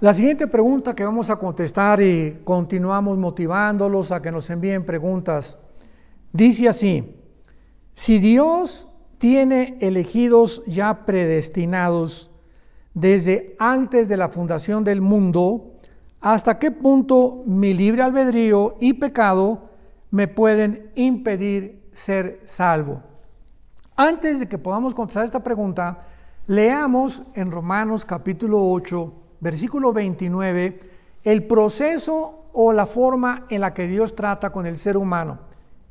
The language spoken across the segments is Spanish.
La siguiente pregunta que vamos a contestar y continuamos motivándolos a que nos envíen preguntas, dice así, si Dios tiene elegidos ya predestinados desde antes de la fundación del mundo, ¿hasta qué punto mi libre albedrío y pecado me pueden impedir ser salvo? Antes de que podamos contestar esta pregunta, leamos en Romanos capítulo 8, versículo 29, el proceso o la forma en la que Dios trata con el ser humano.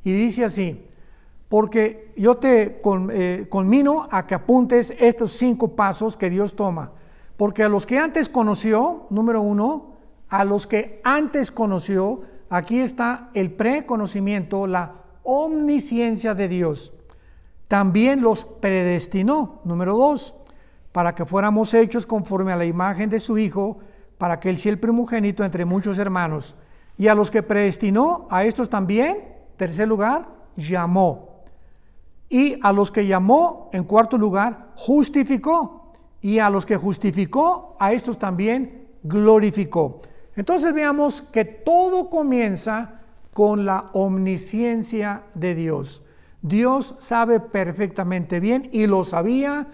Y dice así, porque yo te eh, conmino a que apuntes estos cinco pasos que Dios toma. Porque a los que antes conoció, número uno, a los que antes conoció, aquí está el preconocimiento, la omnisciencia de Dios. También los predestinó, número dos, para que fuéramos hechos conforme a la imagen de su Hijo, para que Él sea el primogénito entre muchos hermanos. Y a los que predestinó, a estos también, tercer lugar, llamó y a los que llamó, en cuarto lugar, justificó. Y a los que justificó, a estos también glorificó. Entonces veamos que todo comienza con la omnisciencia de Dios. Dios sabe perfectamente bien y lo sabía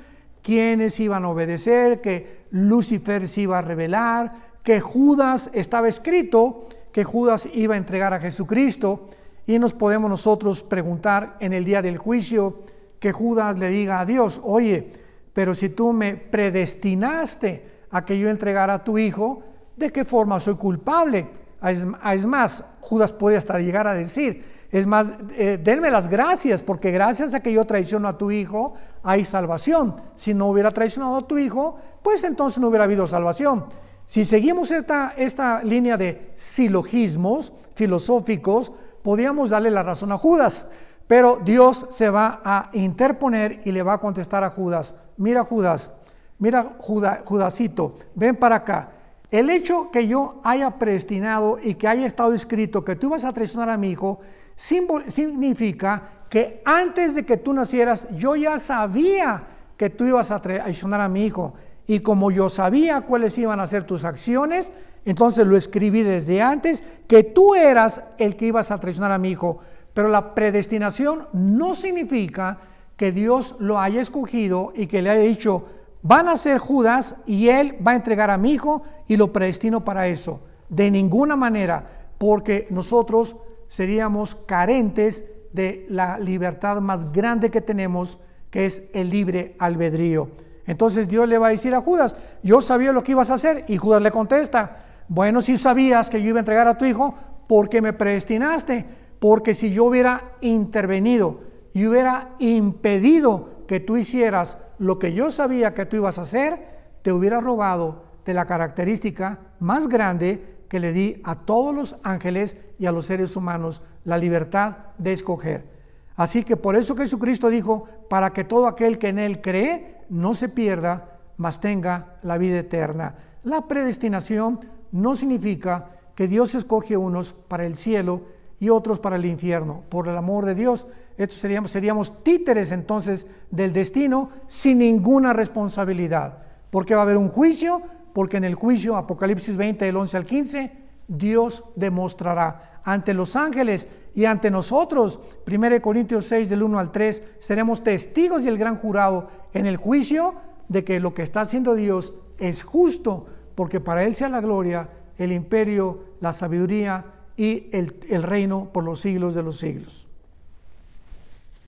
quiénes iban a obedecer, que Lucifer se iba a revelar, que Judas estaba escrito, que Judas iba a entregar a Jesucristo. Y nos podemos nosotros preguntar en el día del juicio que Judas le diga a Dios, oye, pero si tú me predestinaste a que yo entregara a tu hijo, ¿de qué forma soy culpable? Es más, Judas puede hasta llegar a decir, es más, eh, denme las gracias, porque gracias a que yo traiciono a tu hijo, hay salvación. Si no hubiera traicionado a tu hijo, pues entonces no hubiera habido salvación. Si seguimos esta, línea de silogismos filosóficos, podíamos darle la razón a Judas, pero Dios se va a interponer y le va a contestar a Judas, mira Judas, mira Judasito, ven para acá. El hecho que yo haya predestinado y que haya estado escrito que tú ibas a traicionar a mi hijo, significa que antes de que tú nacieras, yo ya sabía que tú ibas a traicionar a mi hijo. Y como yo sabía cuáles iban a ser tus acciones, entonces lo escribí desde antes, que tú eras el que ibas a traicionar a mi hijo. Pero la predestinación no significa que Dios lo haya escogido y que le haya dicho, van a ser Judas y él va a entregar a mi hijo y lo predestino para eso. De ninguna manera, porque nosotros seríamos carentes de la libertad más grande que tenemos, que es el libre albedrío. Entonces Dios le va a decir a Judas, yo sabía lo que ibas a hacer. Y Judas le contesta, bueno, si sabías que yo iba a entregar a tu hijo, ¿por qué me predestinaste? Porque si yo hubiera intervenido y hubiera impedido que tú hicieras lo que yo sabía que tú ibas a hacer, te hubiera robado de la característica más grande que le di a todos los ángeles y a los seres humanos, la libertad de escoger. Así que por eso Jesucristo dijo, para que todo aquel que en Él cree no se pierda, mas tenga la vida eterna. La predestinación no significa que Dios escoge unos para el cielo y otros para el infierno. Por el amor de Dios, estos seríamos, seríamos títeres entonces del destino sin ninguna responsabilidad. Porque va a haber un juicio, porque en el juicio, Apocalipsis 20, del 11 al 15, Dios demostrará ante los ángeles y ante nosotros, 1 Corintios 6 del 1 al 3, seremos testigos y el gran jurado en el juicio de que lo que está haciendo Dios es justo, porque para Él sea la gloria, el imperio, la sabiduría y el, el reino por los siglos de los siglos.